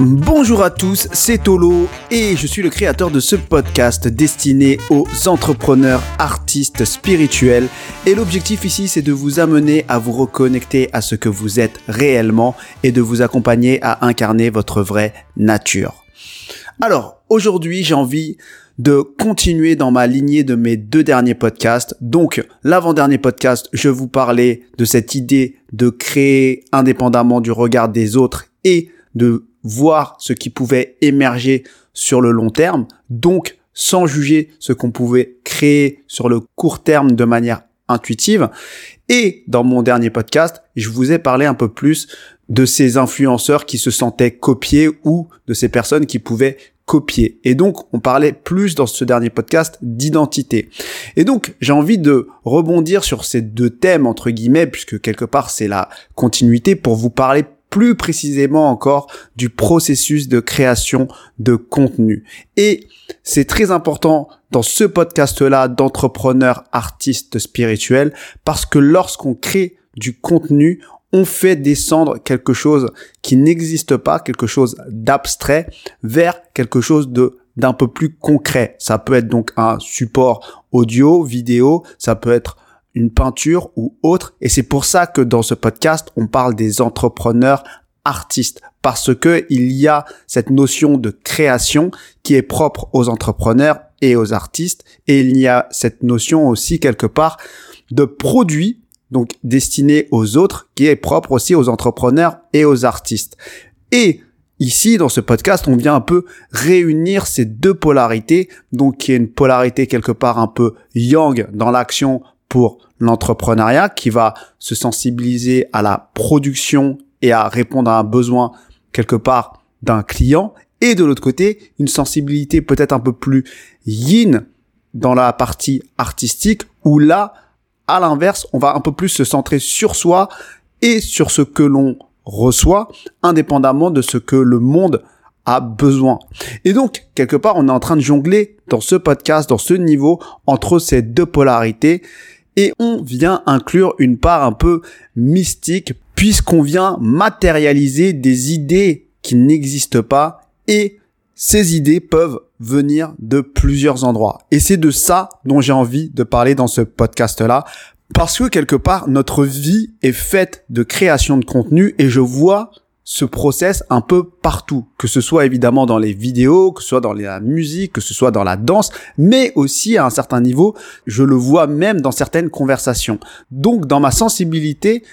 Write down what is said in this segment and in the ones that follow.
Bonjour à tous, c'est Tolo et je suis le créateur de ce podcast destiné aux entrepreneurs, artistes spirituels. Et l'objectif ici, c'est de vous amener à vous reconnecter à ce que vous êtes réellement et de vous accompagner à incarner votre vraie nature. Alors, aujourd'hui, j'ai envie de continuer dans ma lignée de mes deux derniers podcasts. Donc, l'avant-dernier podcast, je vous parlais de cette idée de créer indépendamment du regard des autres et de voir ce qui pouvait émerger sur le long terme, donc sans juger ce qu'on pouvait créer sur le court terme de manière intuitive. Et dans mon dernier podcast, je vous ai parlé un peu plus de ces influenceurs qui se sentaient copiés ou de ces personnes qui pouvaient copier. Et donc, on parlait plus dans ce dernier podcast d'identité. Et donc, j'ai envie de rebondir sur ces deux thèmes, entre guillemets, puisque quelque part, c'est la continuité pour vous parler plus précisément encore du processus de création de contenu. Et c'est très important dans ce podcast-là d'entrepreneurs artistes spirituels parce que lorsqu'on crée du contenu, on fait descendre quelque chose qui n'existe pas, quelque chose d'abstrait, vers quelque chose de d'un peu plus concret. Ça peut être donc un support audio, vidéo, ça peut être une peinture ou autre. Et c'est pour ça que dans ce podcast, on parle des entrepreneurs artistes parce que il y a cette notion de création qui est propre aux entrepreneurs et aux artistes et il y a cette notion aussi quelque part de produit donc destiné aux autres qui est propre aussi aux entrepreneurs et aux artistes. Et Ici, dans ce podcast, on vient un peu réunir ces deux polarités, donc qui est une polarité quelque part un peu yang dans l'action pour l'entrepreneuriat qui va se sensibiliser à la production et à répondre à un besoin quelque part d'un client et de l'autre côté une sensibilité peut-être un peu plus yin dans la partie artistique où là à l'inverse on va un peu plus se centrer sur soi et sur ce que l'on reçoit indépendamment de ce que le monde a besoin. Et donc, quelque part, on est en train de jongler dans ce podcast, dans ce niveau, entre ces deux polarités et on vient inclure une part un peu mystique puisqu'on vient matérialiser des idées qui n'existent pas et ces idées peuvent venir de plusieurs endroits. Et c'est de ça dont j'ai envie de parler dans ce podcast-là. Parce que quelque part, notre vie est faite de création de contenu et je vois ce process un peu partout, que ce soit évidemment dans les vidéos, que ce soit dans la musique, que ce soit dans la danse, mais aussi à un certain niveau, je le vois même dans certaines conversations. Donc dans ma sensibilité,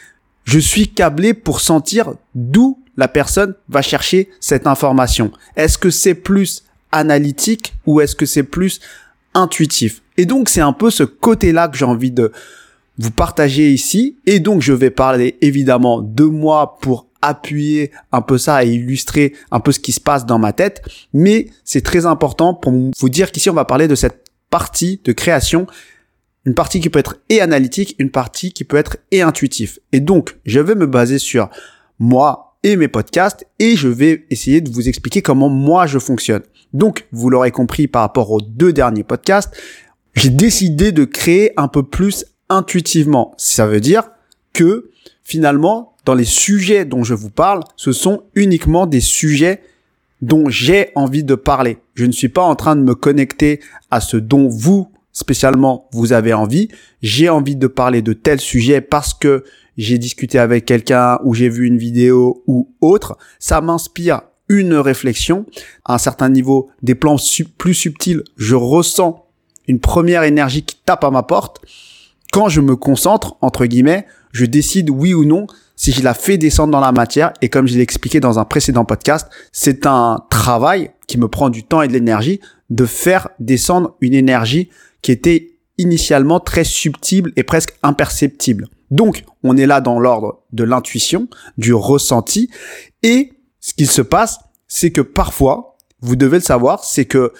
je suis câblé pour sentir d'où la personne va chercher cette information. Est-ce que c'est plus analytique ou est-ce que c'est plus intuitif? Et donc c'est un peu ce côté-là que j'ai envie de vous partager ici. Et donc je vais parler évidemment de moi pour appuyer un peu ça et illustrer un peu ce qui se passe dans ma tête. Mais c'est très important pour vous dire qu'ici, on va parler de cette partie de création une partie qui peut être et analytique, une partie qui peut être et intuitif. Et donc, je vais me baser sur moi et mes podcasts et je vais essayer de vous expliquer comment moi je fonctionne. Donc, vous l'aurez compris par rapport aux deux derniers podcasts, j'ai décidé de créer un peu plus intuitivement. Ça veut dire que finalement, dans les sujets dont je vous parle, ce sont uniquement des sujets dont j'ai envie de parler. Je ne suis pas en train de me connecter à ce dont vous, spécialement, vous avez envie. J'ai envie de parler de tel sujet parce que j'ai discuté avec quelqu'un ou j'ai vu une vidéo ou autre. Ça m'inspire une réflexion. À un certain niveau, des plans plus subtils, je ressens une première énergie qui tape à ma porte. Quand je me concentre, entre guillemets, je décide oui ou non si je la fais descendre dans la matière. Et comme je l'ai expliqué dans un précédent podcast, c'est un travail qui me prend du temps et de l'énergie de faire descendre une énergie qui était initialement très subtile et presque imperceptible. Donc, on est là dans l'ordre de l'intuition, du ressenti. Et ce qu'il se passe, c'est que parfois, vous devez le savoir, c'est que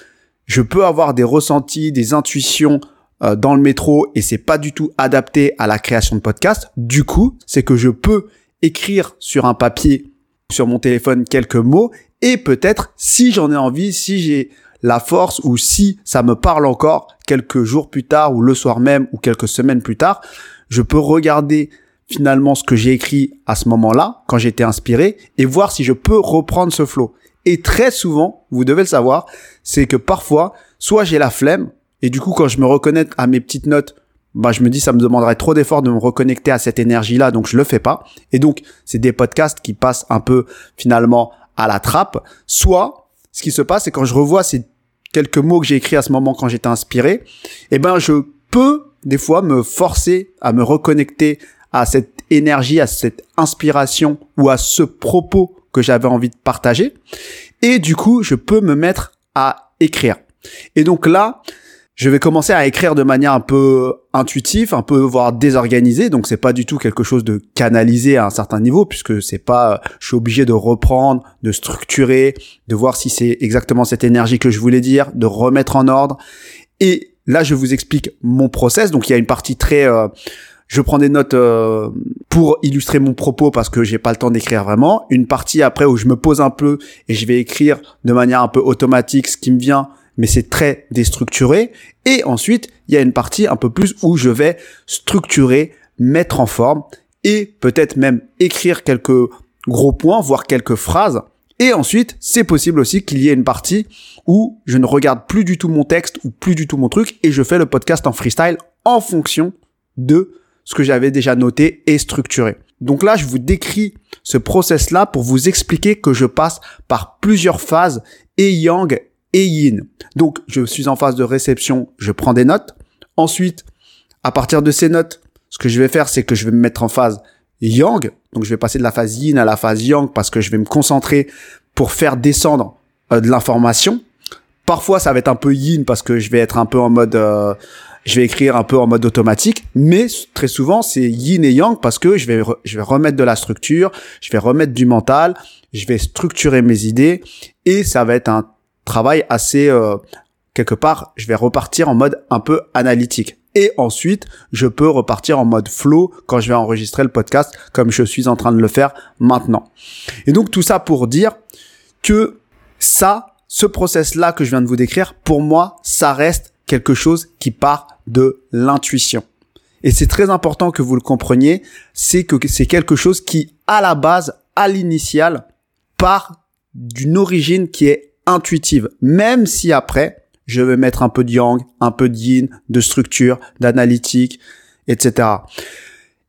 je peux avoir des ressentis, des intuitions euh, dans le métro et c'est pas du tout adapté à la création de podcast. Du coup, c'est que je peux écrire sur un papier, sur mon téléphone quelques mots et peut-être si j'en ai envie, si j'ai la force ou si ça me parle encore quelques jours plus tard ou le soir même ou quelques semaines plus tard, je peux regarder finalement ce que j'ai écrit à ce moment-là, quand j'étais inspiré, et voir si je peux reprendre ce flow. Et très souvent, vous devez le savoir, c'est que parfois, soit j'ai la flemme, et du coup, quand je me reconnecte à mes petites notes, bah, je me dis, ça me demanderait trop d'efforts de me reconnecter à cette énergie-là, donc je le fais pas. Et donc, c'est des podcasts qui passent un peu, finalement, à la trappe. Soit, ce qui se passe, c'est quand je revois ces quelques mots que j'ai écrits à ce moment quand j'étais inspiré, eh ben, je peux, des fois, me forcer à me reconnecter à cette énergie, à cette inspiration ou à ce propos que j'avais envie de partager. Et du coup, je peux me mettre à écrire. Et donc là, je vais commencer à écrire de manière un peu intuitive, un peu voire désorganisée. Donc c'est pas du tout quelque chose de canalisé à un certain niveau puisque c'est pas, je suis obligé de reprendre, de structurer, de voir si c'est exactement cette énergie que je voulais dire, de remettre en ordre. Et là, je vous explique mon process. Donc il y a une partie très euh, je prends des notes euh, pour illustrer mon propos parce que j'ai pas le temps d'écrire vraiment. Une partie après où je me pose un peu et je vais écrire de manière un peu automatique ce qui me vient, mais c'est très déstructuré. Et ensuite, il y a une partie un peu plus où je vais structurer, mettre en forme et peut-être même écrire quelques gros points, voire quelques phrases. Et ensuite, c'est possible aussi qu'il y ait une partie où je ne regarde plus du tout mon texte ou plus du tout mon truc et je fais le podcast en freestyle en fonction de ce que j'avais déjà noté et structuré. Donc là, je vous décris ce process-là pour vous expliquer que je passe par plusieurs phases et yang et yin. Donc, je suis en phase de réception, je prends des notes. Ensuite, à partir de ces notes, ce que je vais faire, c'est que je vais me mettre en phase yang. Donc, je vais passer de la phase yin à la phase yang parce que je vais me concentrer pour faire descendre euh, de l'information. Parfois, ça va être un peu yin parce que je vais être un peu en mode euh, je vais écrire un peu en mode automatique, mais très souvent c'est yin et yang parce que je vais je vais remettre de la structure, je vais remettre du mental, je vais structurer mes idées et ça va être un travail assez euh, quelque part, je vais repartir en mode un peu analytique. Et ensuite, je peux repartir en mode flow quand je vais enregistrer le podcast comme je suis en train de le faire maintenant. Et donc tout ça pour dire que ça, ce process-là que je viens de vous décrire, pour moi, ça reste quelque chose qui part de l'intuition. Et c'est très important que vous le compreniez, c'est que c'est quelque chose qui, à la base, à l'initial, part d'une origine qui est intuitive. Même si après, je vais mettre un peu de yang, un peu de yin, de structure, d'analytique, etc.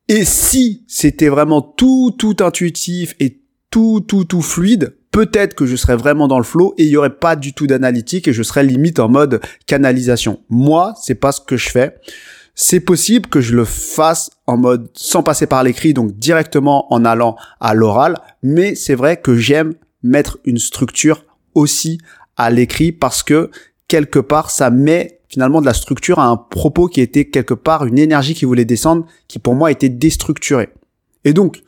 Et si c'était vraiment tout, tout intuitif et tout, tout, tout fluide, peut-être que je serais vraiment dans le flow et il y aurait pas du tout d'analytique et je serais limite en mode canalisation. Moi, c'est pas ce que je fais. C'est possible que je le fasse en mode sans passer par l'écrit, donc directement en allant à l'oral, mais c'est vrai que j'aime mettre une structure aussi à l'écrit parce que quelque part ça met finalement de la structure à un propos qui était quelque part une énergie qui voulait descendre, qui pour moi était déstructurée. Et donc,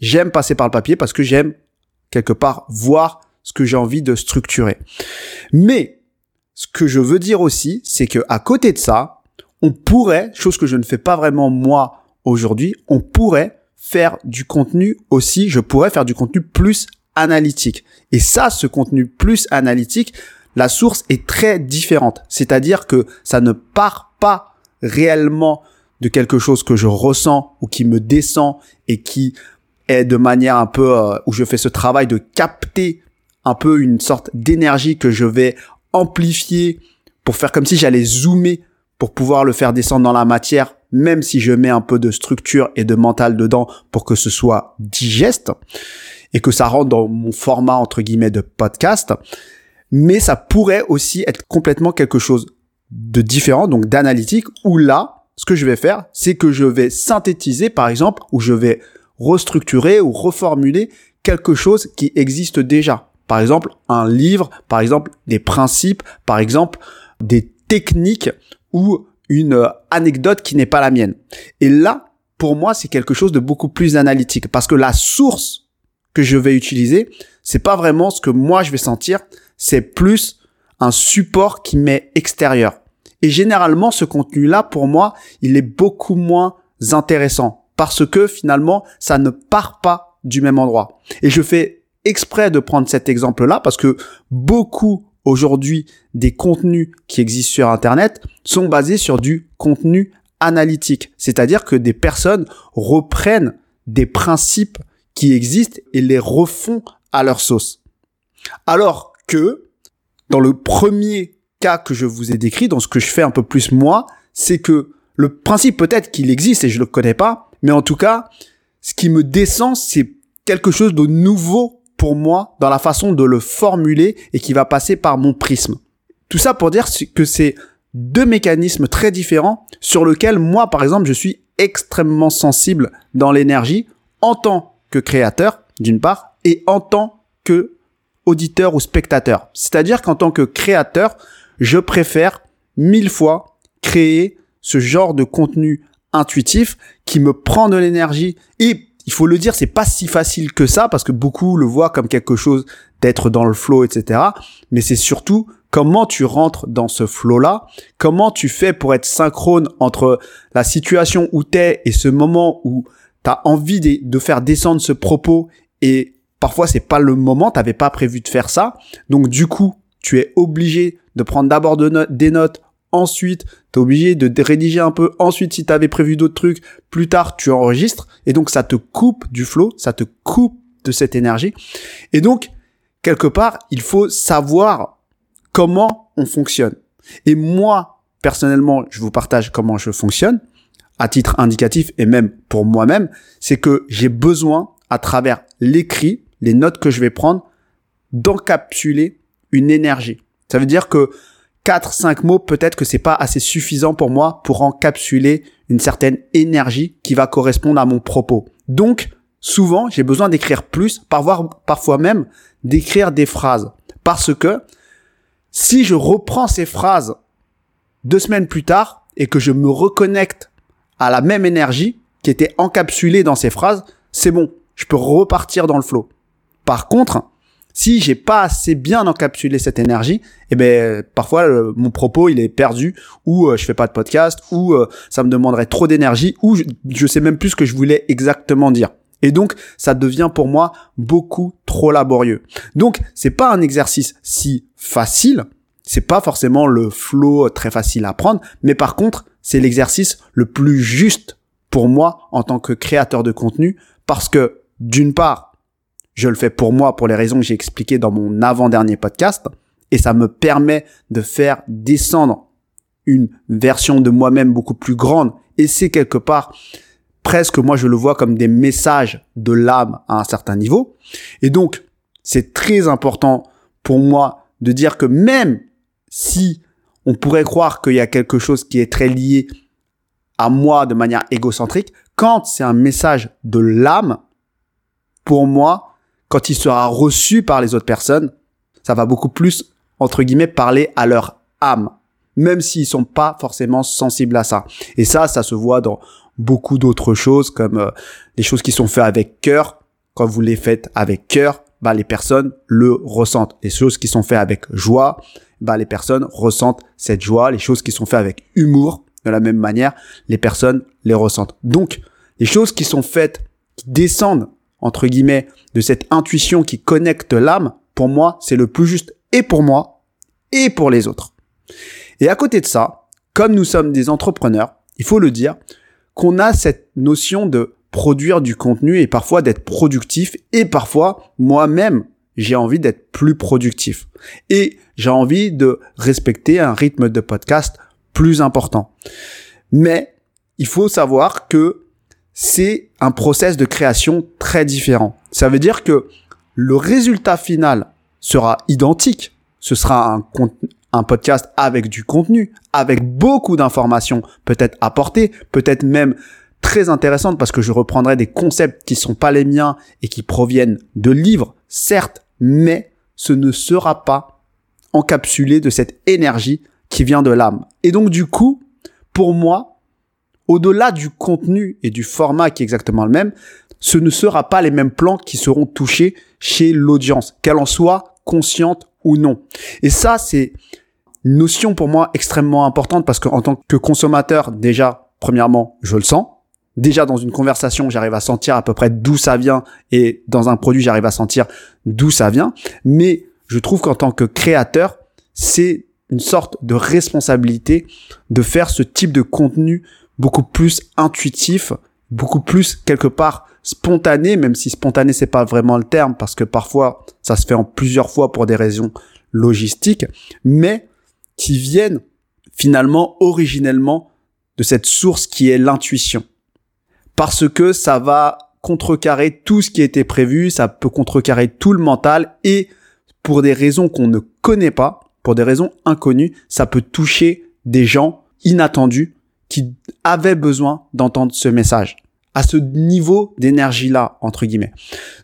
j'aime passer par le papier parce que j'aime quelque part voir ce que j'ai envie de structurer. Mais ce que je veux dire aussi, c'est que à côté de ça, on pourrait, chose que je ne fais pas vraiment moi aujourd'hui, on pourrait faire du contenu aussi, je pourrais faire du contenu plus analytique. Et ça, ce contenu plus analytique, la source est très différente. C'est-à-dire que ça ne part pas réellement de quelque chose que je ressens ou qui me descend et qui est de manière un peu euh, où je fais ce travail de capter un peu une sorte d'énergie que je vais amplifier pour faire comme si j'allais zoomer pour pouvoir le faire descendre dans la matière, même si je mets un peu de structure et de mental dedans pour que ce soit digeste et que ça rentre dans mon format entre guillemets de podcast. Mais ça pourrait aussi être complètement quelque chose de différent, donc d'analytique, où là, ce que je vais faire, c'est que je vais synthétiser, par exemple, ou je vais restructurer ou reformuler quelque chose qui existe déjà. Par exemple, un livre, par exemple, des principes, par exemple, des techniques ou une euh, anecdote qui n'est pas la mienne. Et là, pour moi, c'est quelque chose de beaucoup plus analytique parce que la source que je vais utiliser, c'est pas vraiment ce que moi je vais sentir, c'est plus un support qui m'est extérieur. Et généralement, ce contenu-là, pour moi, il est beaucoup moins intéressant parce que finalement, ça ne part pas du même endroit. Et je fais exprès de prendre cet exemple-là parce que beaucoup aujourd'hui des contenus qui existent sur Internet sont basés sur du contenu analytique. C'est-à-dire que des personnes reprennent des principes qui existent et les refont à leur sauce. Alors que dans le premier cas que je vous ai décrit, dans ce que je fais un peu plus moi, c'est que le principe peut-être qu'il existe et je le connais pas, mais en tout cas, ce qui me descend, c'est quelque chose de nouveau pour moi dans la façon de le formuler et qui va passer par mon prisme. Tout ça pour dire que c'est deux mécanismes très différents sur lesquels moi, par exemple, je suis extrêmement sensible dans l'énergie en tant que créateur, d'une part, et en tant que auditeur ou spectateur. C'est-à-dire qu'en tant que créateur, je préfère mille fois créer ce genre de contenu intuitif qui me prend de l'énergie et il faut le dire, c'est pas si facile que ça parce que beaucoup le voient comme quelque chose d'être dans le flow, etc. Mais c'est surtout comment tu rentres dans ce flow-là, comment tu fais pour être synchrone entre la situation où t'es et ce moment où t'as envie de, faire descendre ce propos et parfois c'est pas le moment, t'avais pas prévu de faire ça. Donc du coup, tu es obligé de prendre d'abord des notes, ensuite t'es obligé de rédiger un peu, ensuite si t'avais prévu d'autres trucs, plus tard tu enregistres et donc ça te coupe du flow, ça te coupe de cette énergie. Et donc quelque part, il faut savoir comment on fonctionne. Et moi, personnellement, je vous partage comment je fonctionne à titre indicatif et même pour moi-même, c'est que j'ai besoin à travers l'écrit, les notes que je vais prendre, d'encapsuler une énergie. Ça veut dire que 4, 5 mots, peut-être que c'est pas assez suffisant pour moi pour encapsuler une certaine énergie qui va correspondre à mon propos. Donc, souvent, j'ai besoin d'écrire plus, parfois même d'écrire des phrases. Parce que si je reprends ces phrases deux semaines plus tard et que je me reconnecte à la même énergie qui était encapsulée dans ces phrases, c'est bon, je peux repartir dans le flow. Par contre, si j'ai pas assez bien encapsulé cette énergie, eh ben parfois mon propos il est perdu ou euh, je fais pas de podcast ou euh, ça me demanderait trop d'énergie ou je, je sais même plus ce que je voulais exactement dire. Et donc, ça devient pour moi beaucoup trop laborieux. Donc, c'est pas un exercice si facile. C'est pas forcément le flow très facile à prendre, mais par contre, c'est l'exercice le plus juste pour moi en tant que créateur de contenu parce que d'une part, je le fais pour moi pour les raisons que j'ai expliquées dans mon avant-dernier podcast et ça me permet de faire descendre une version de moi-même beaucoup plus grande et c'est quelque part presque moi je le vois comme des messages de l'âme à un certain niveau. Et donc c'est très important pour moi de dire que même si on pourrait croire qu'il y a quelque chose qui est très lié à moi de manière égocentrique, quand c'est un message de l'âme, pour moi, quand il sera reçu par les autres personnes, ça va beaucoup plus, entre guillemets, parler à leur âme, même s'ils sont pas forcément sensibles à ça. Et ça, ça se voit dans beaucoup d'autres choses, comme euh, les choses qui sont faites avec cœur. Quand vous les faites avec cœur, bah, les personnes le ressentent. Les choses qui sont faites avec joie, bah, les personnes ressentent cette joie. Les choses qui sont faites avec humour, de la même manière, les personnes les ressentent. Donc, les choses qui sont faites, qui descendent entre guillemets, de cette intuition qui connecte l'âme, pour moi, c'est le plus juste et pour moi et pour les autres. Et à côté de ça, comme nous sommes des entrepreneurs, il faut le dire, qu'on a cette notion de produire du contenu et parfois d'être productif et parfois moi-même j'ai envie d'être plus productif et j'ai envie de respecter un rythme de podcast plus important. Mais il faut savoir que c'est un process de création très différent. Ça veut dire que le résultat final sera identique. Ce sera un, podcast avec du contenu, avec beaucoup d'informations peut-être apportées, peut-être même très intéressantes parce que je reprendrai des concepts qui sont pas les miens et qui proviennent de livres, certes, mais ce ne sera pas encapsulé de cette énergie qui vient de l'âme. Et donc du coup, pour moi, au-delà du contenu et du format qui est exactement le même, ce ne sera pas les mêmes plans qui seront touchés chez l'audience, qu'elle en soit consciente ou non. Et ça, c'est une notion pour moi extrêmement importante parce qu'en tant que consommateur, déjà, premièrement, je le sens. Déjà, dans une conversation, j'arrive à sentir à peu près d'où ça vient et dans un produit, j'arrive à sentir d'où ça vient. Mais je trouve qu'en tant que créateur, c'est une sorte de responsabilité de faire ce type de contenu beaucoup plus intuitif, beaucoup plus quelque part spontané, même si spontané c'est pas vraiment le terme parce que parfois ça se fait en plusieurs fois pour des raisons logistiques, mais qui viennent finalement originellement de cette source qui est l'intuition. Parce que ça va contrecarrer tout ce qui était prévu, ça peut contrecarrer tout le mental et pour des raisons qu'on ne connaît pas, pour des raisons inconnues, ça peut toucher des gens inattendus qui avaient besoin d'entendre ce message à ce niveau d'énergie-là, entre guillemets.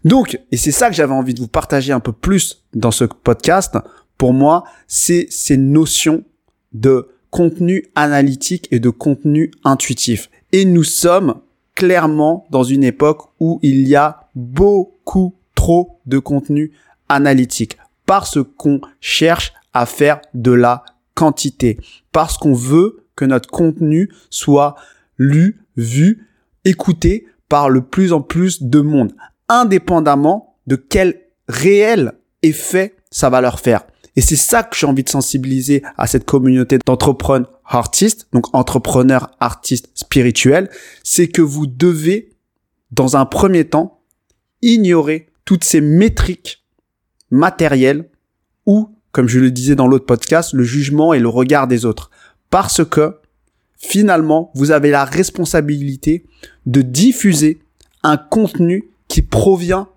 Donc, et c'est ça que j'avais envie de vous partager un peu plus dans ce podcast, pour moi, c'est ces notions de contenu analytique et de contenu intuitif. Et nous sommes clairement dans une époque où il y a beaucoup trop de contenu analytique. Parce qu'on cherche à faire de la quantité, parce qu'on veut que notre contenu soit lu, vu, écouté par le plus en plus de monde, indépendamment de quel réel effet ça va leur faire. Et c'est ça que j'ai envie de sensibiliser à cette communauté d'entrepreneurs artistes, donc entrepreneurs artistes spirituels, c'est que vous devez, dans un premier temps, ignorer toutes ces métriques matérielles ou, comme je le disais dans l'autre podcast, le jugement et le regard des autres. Parce que, finalement, vous avez la responsabilité de diffuser un contenu qui provient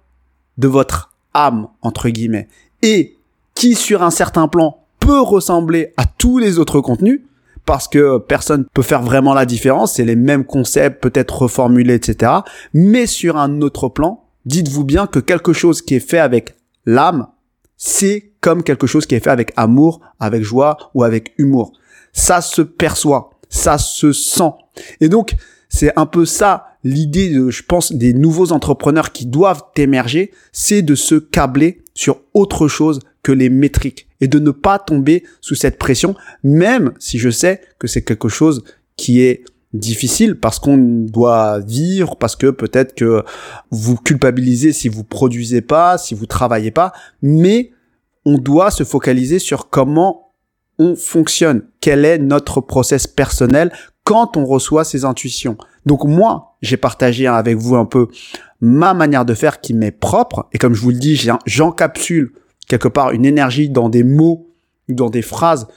de votre âme, entre guillemets, et qui sur un certain plan peut ressembler à tous les autres contenus, parce que personne peut faire vraiment la différence, c'est les mêmes concepts, peut-être reformulés, etc. Mais sur un autre plan, dites-vous bien que quelque chose qui est fait avec l'âme, c'est comme quelque chose qui est fait avec amour, avec joie ou avec humour. Ça se perçoit, ça se sent. Et donc, c'est un peu ça l'idée de, je pense, des nouveaux entrepreneurs qui doivent émerger, c'est de se câbler sur autre chose que les métriques et de ne pas tomber sous cette pression, même si je sais que c'est quelque chose qui est difficile parce qu'on doit vivre, parce que peut-être que vous culpabilisez si vous produisez pas, si vous travaillez pas, mais on doit se focaliser sur comment on fonctionne, quel est notre process personnel quand on reçoit ces intuitions. Donc moi, j'ai partagé avec vous un peu ma manière de faire qui m'est propre et comme je vous le dis, j'encapsule quelque part une énergie dans des mots ou dans des phrases.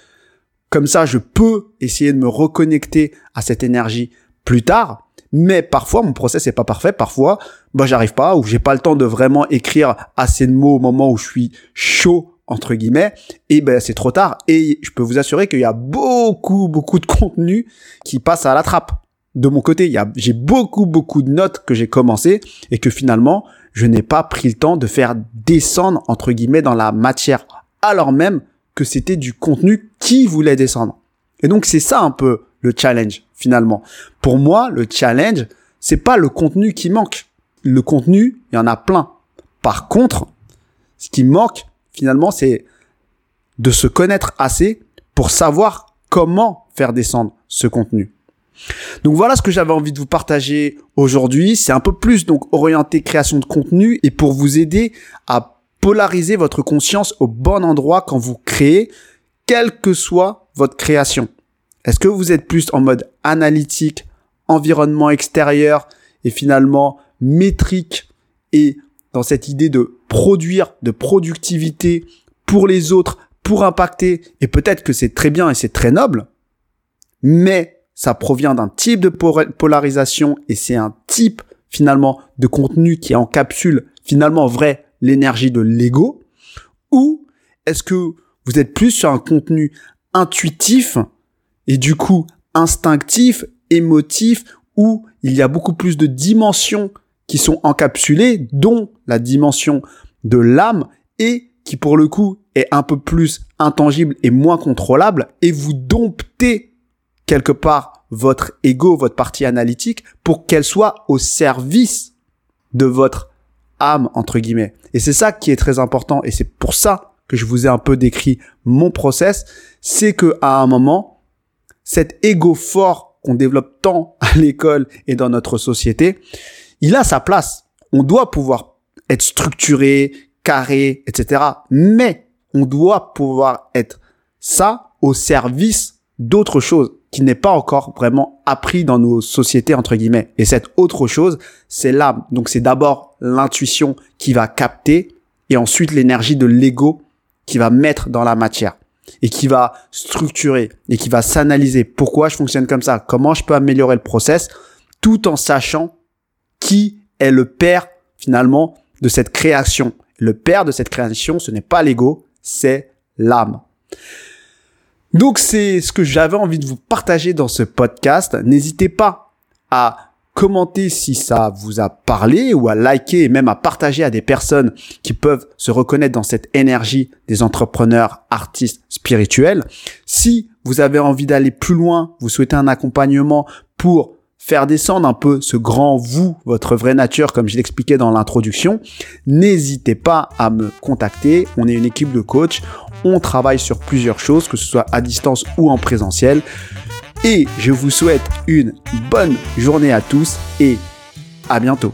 Comme ça, je peux essayer de me reconnecter à cette énergie plus tard. Mais parfois, mon process n'est pas parfait. Parfois, bah, j'arrive pas ou j'ai pas le temps de vraiment écrire assez de mots au moment où je suis chaud entre guillemets, et ben c'est trop tard. Et je peux vous assurer qu'il y a beaucoup, beaucoup de contenu qui passe à la trappe. De mon côté, j'ai beaucoup, beaucoup de notes que j'ai commencé et que finalement, je n'ai pas pris le temps de faire descendre, entre guillemets, dans la matière, alors même que c'était du contenu qui voulait descendre. Et donc, c'est ça un peu le challenge, finalement. Pour moi, le challenge, c'est pas le contenu qui manque. Le contenu, il y en a plein. Par contre, ce qui manque, finalement, c'est de se connaître assez pour savoir comment faire descendre ce contenu. Donc voilà ce que j'avais envie de vous partager aujourd'hui. C'est un peu plus donc orienté création de contenu et pour vous aider à polariser votre conscience au bon endroit quand vous créez, quelle que soit votre création. Est-ce que vous êtes plus en mode analytique, environnement extérieur et finalement métrique et dans cette idée de produire, de productivité pour les autres, pour impacter, et peut-être que c'est très bien et c'est très noble, mais ça provient d'un type de polarisation et c'est un type finalement de contenu qui encapsule finalement vrai l'énergie de l'ego. Ou est-ce que vous êtes plus sur un contenu intuitif et du coup instinctif, émotif où il y a beaucoup plus de dimensions qui sont encapsulées dont la dimension de l'âme et qui pour le coup est un peu plus intangible et moins contrôlable et vous domptez quelque part votre ego, votre partie analytique, pour qu'elle soit au service de votre âme, entre guillemets. Et c'est ça qui est très important. Et c'est pour ça que je vous ai un peu décrit mon process. C'est que à un moment, cet ego fort qu'on développe tant à l'école et dans notre société, il a sa place. On doit pouvoir être structuré, carré, etc. Mais on doit pouvoir être ça au service d'autres choses qui n'est pas encore vraiment appris dans nos sociétés entre guillemets. Et cette autre chose, c'est l'âme. Donc c'est d'abord l'intuition qui va capter et ensuite l'énergie de l'ego qui va mettre dans la matière et qui va structurer et qui va s'analyser pourquoi je fonctionne comme ça, comment je peux améliorer le process tout en sachant qui est le père finalement de cette création. Le père de cette création, ce n'est pas l'ego, c'est l'âme. Donc c'est ce que j'avais envie de vous partager dans ce podcast. N'hésitez pas à commenter si ça vous a parlé ou à liker et même à partager à des personnes qui peuvent se reconnaître dans cette énergie des entrepreneurs, artistes, spirituels. Si vous avez envie d'aller plus loin, vous souhaitez un accompagnement pour faire descendre un peu ce grand vous, votre vraie nature, comme je l'expliquais dans l'introduction, n'hésitez pas à me contacter. On est une équipe de coachs. On travaille sur plusieurs choses, que ce soit à distance ou en présentiel. Et je vous souhaite une bonne journée à tous et à bientôt.